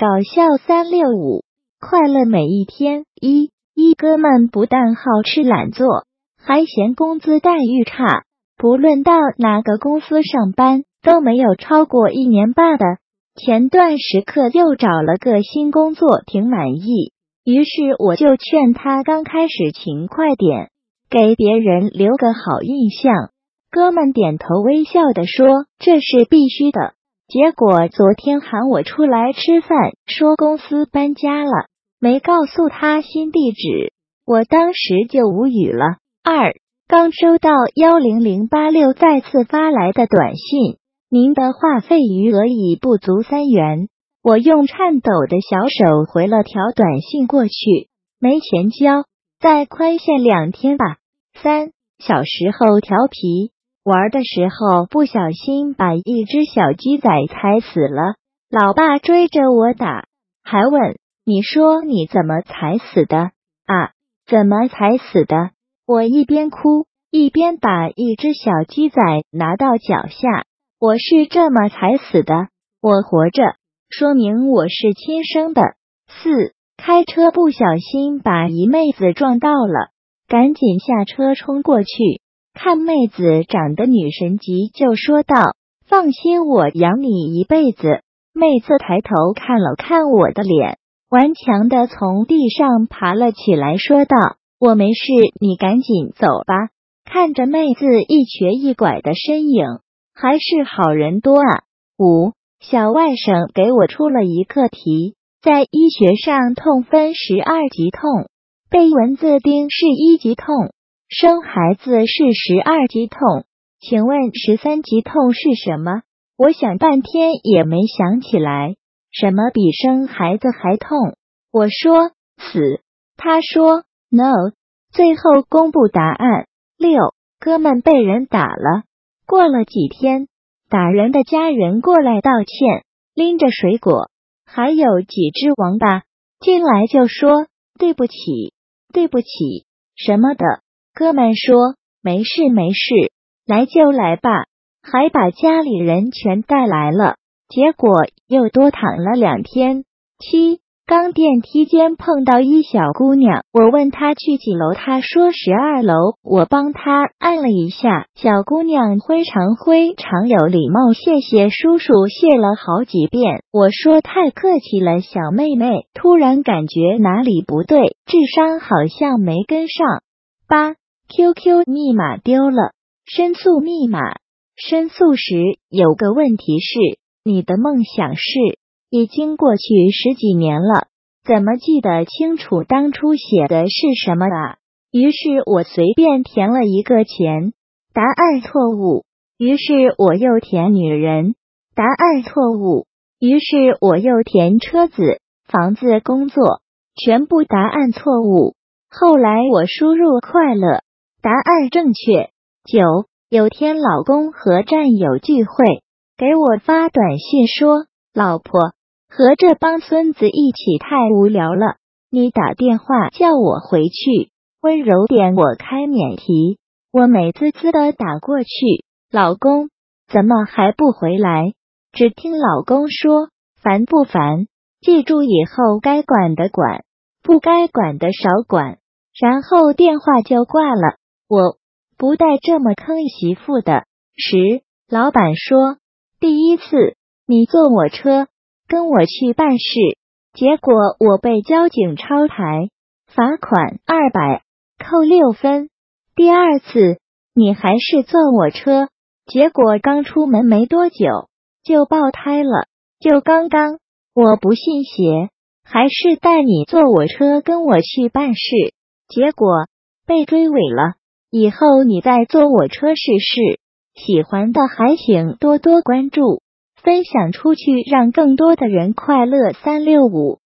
搞笑三六五，快乐每一天。一一哥们不但好吃懒做，还嫌工资待遇差，不论到哪个公司上班都没有超过一年半的。前段时刻又找了个新工作，挺满意，于是我就劝他刚开始勤快点，给别人留个好印象。哥们点头微笑的说：“这是必须的。”结果昨天喊我出来吃饭，说公司搬家了，没告诉他新地址，我当时就无语了。二刚收到幺零零八六再次发来的短信，您的话费余额已不足三元。我用颤抖的小手回了条短信过去，没钱交，再宽限两天吧。三小时候调皮。玩的时候不小心把一只小鸡仔踩死了，老爸追着我打，还问你说你怎么踩死的啊？怎么踩死的？我一边哭一边把一只小鸡仔拿到脚下，我是这么踩死的，我活着，说明我是亲生的。四开车不小心把一妹子撞到了，赶紧下车冲过去。看妹子长得女神级，就说道：“放心，我养你一辈子。”妹子抬头看了看我的脸，顽强的从地上爬了起来，说道：“我没事，你赶紧走吧。”看着妹子一瘸一拐的身影，还是好人多啊。五小外甥给我出了一个题，在医学上痛分十二级痛，被蚊子叮是一级痛。生孩子是十二级痛，请问十三级痛是什么？我想半天也没想起来，什么比生孩子还痛？我说死，他说 no。最后公布答案：六哥们被人打了。过了几天，打人的家人过来道歉，拎着水果，还有几只王八进来就说对不起，对不起什么的。哥们说：“没事没事，来就来吧。”还把家里人全带来了，结果又多躺了两天。七刚电梯间碰到一小姑娘，我问她去几楼，她说十二楼。我帮她按了一下，小姑娘非常非常有礼貌，谢谢叔叔，谢了好几遍。我说太客气了，小妹妹。突然感觉哪里不对，智商好像没跟上。八。QQ 密码丢了，申诉密码。申诉时有个问题是，你的梦想是已经过去十几年了，怎么记得清楚当初写的是什么啊？于是我随便填了一个钱，答案错误。于是我又填女人，答案错误。于是我又填车子、房子、工作，全部答案错误。后来我输入快乐。答案正确。九有天，老公和战友聚会，给我发短信说：“老婆和这帮孙子一起太无聊了，你打电话叫我回去，温柔点。”我开免提，我美滋滋的打过去。老公怎么还不回来？只听老公说：“烦不烦？记住以后该管的管，不该管的少管。”然后电话就挂了。我不带这么坑媳妇的。十，老板说，第一次你坐我车跟我去办事，结果我被交警抄牌，罚款二百，扣六分。第二次你还是坐我车，结果刚出门没多久就爆胎了。就刚刚我不信邪，还是带你坐我车跟我去办事，结果被追尾了。以后你再坐我车试试，喜欢的还请多多关注，分享出去，让更多的人快乐。三六五。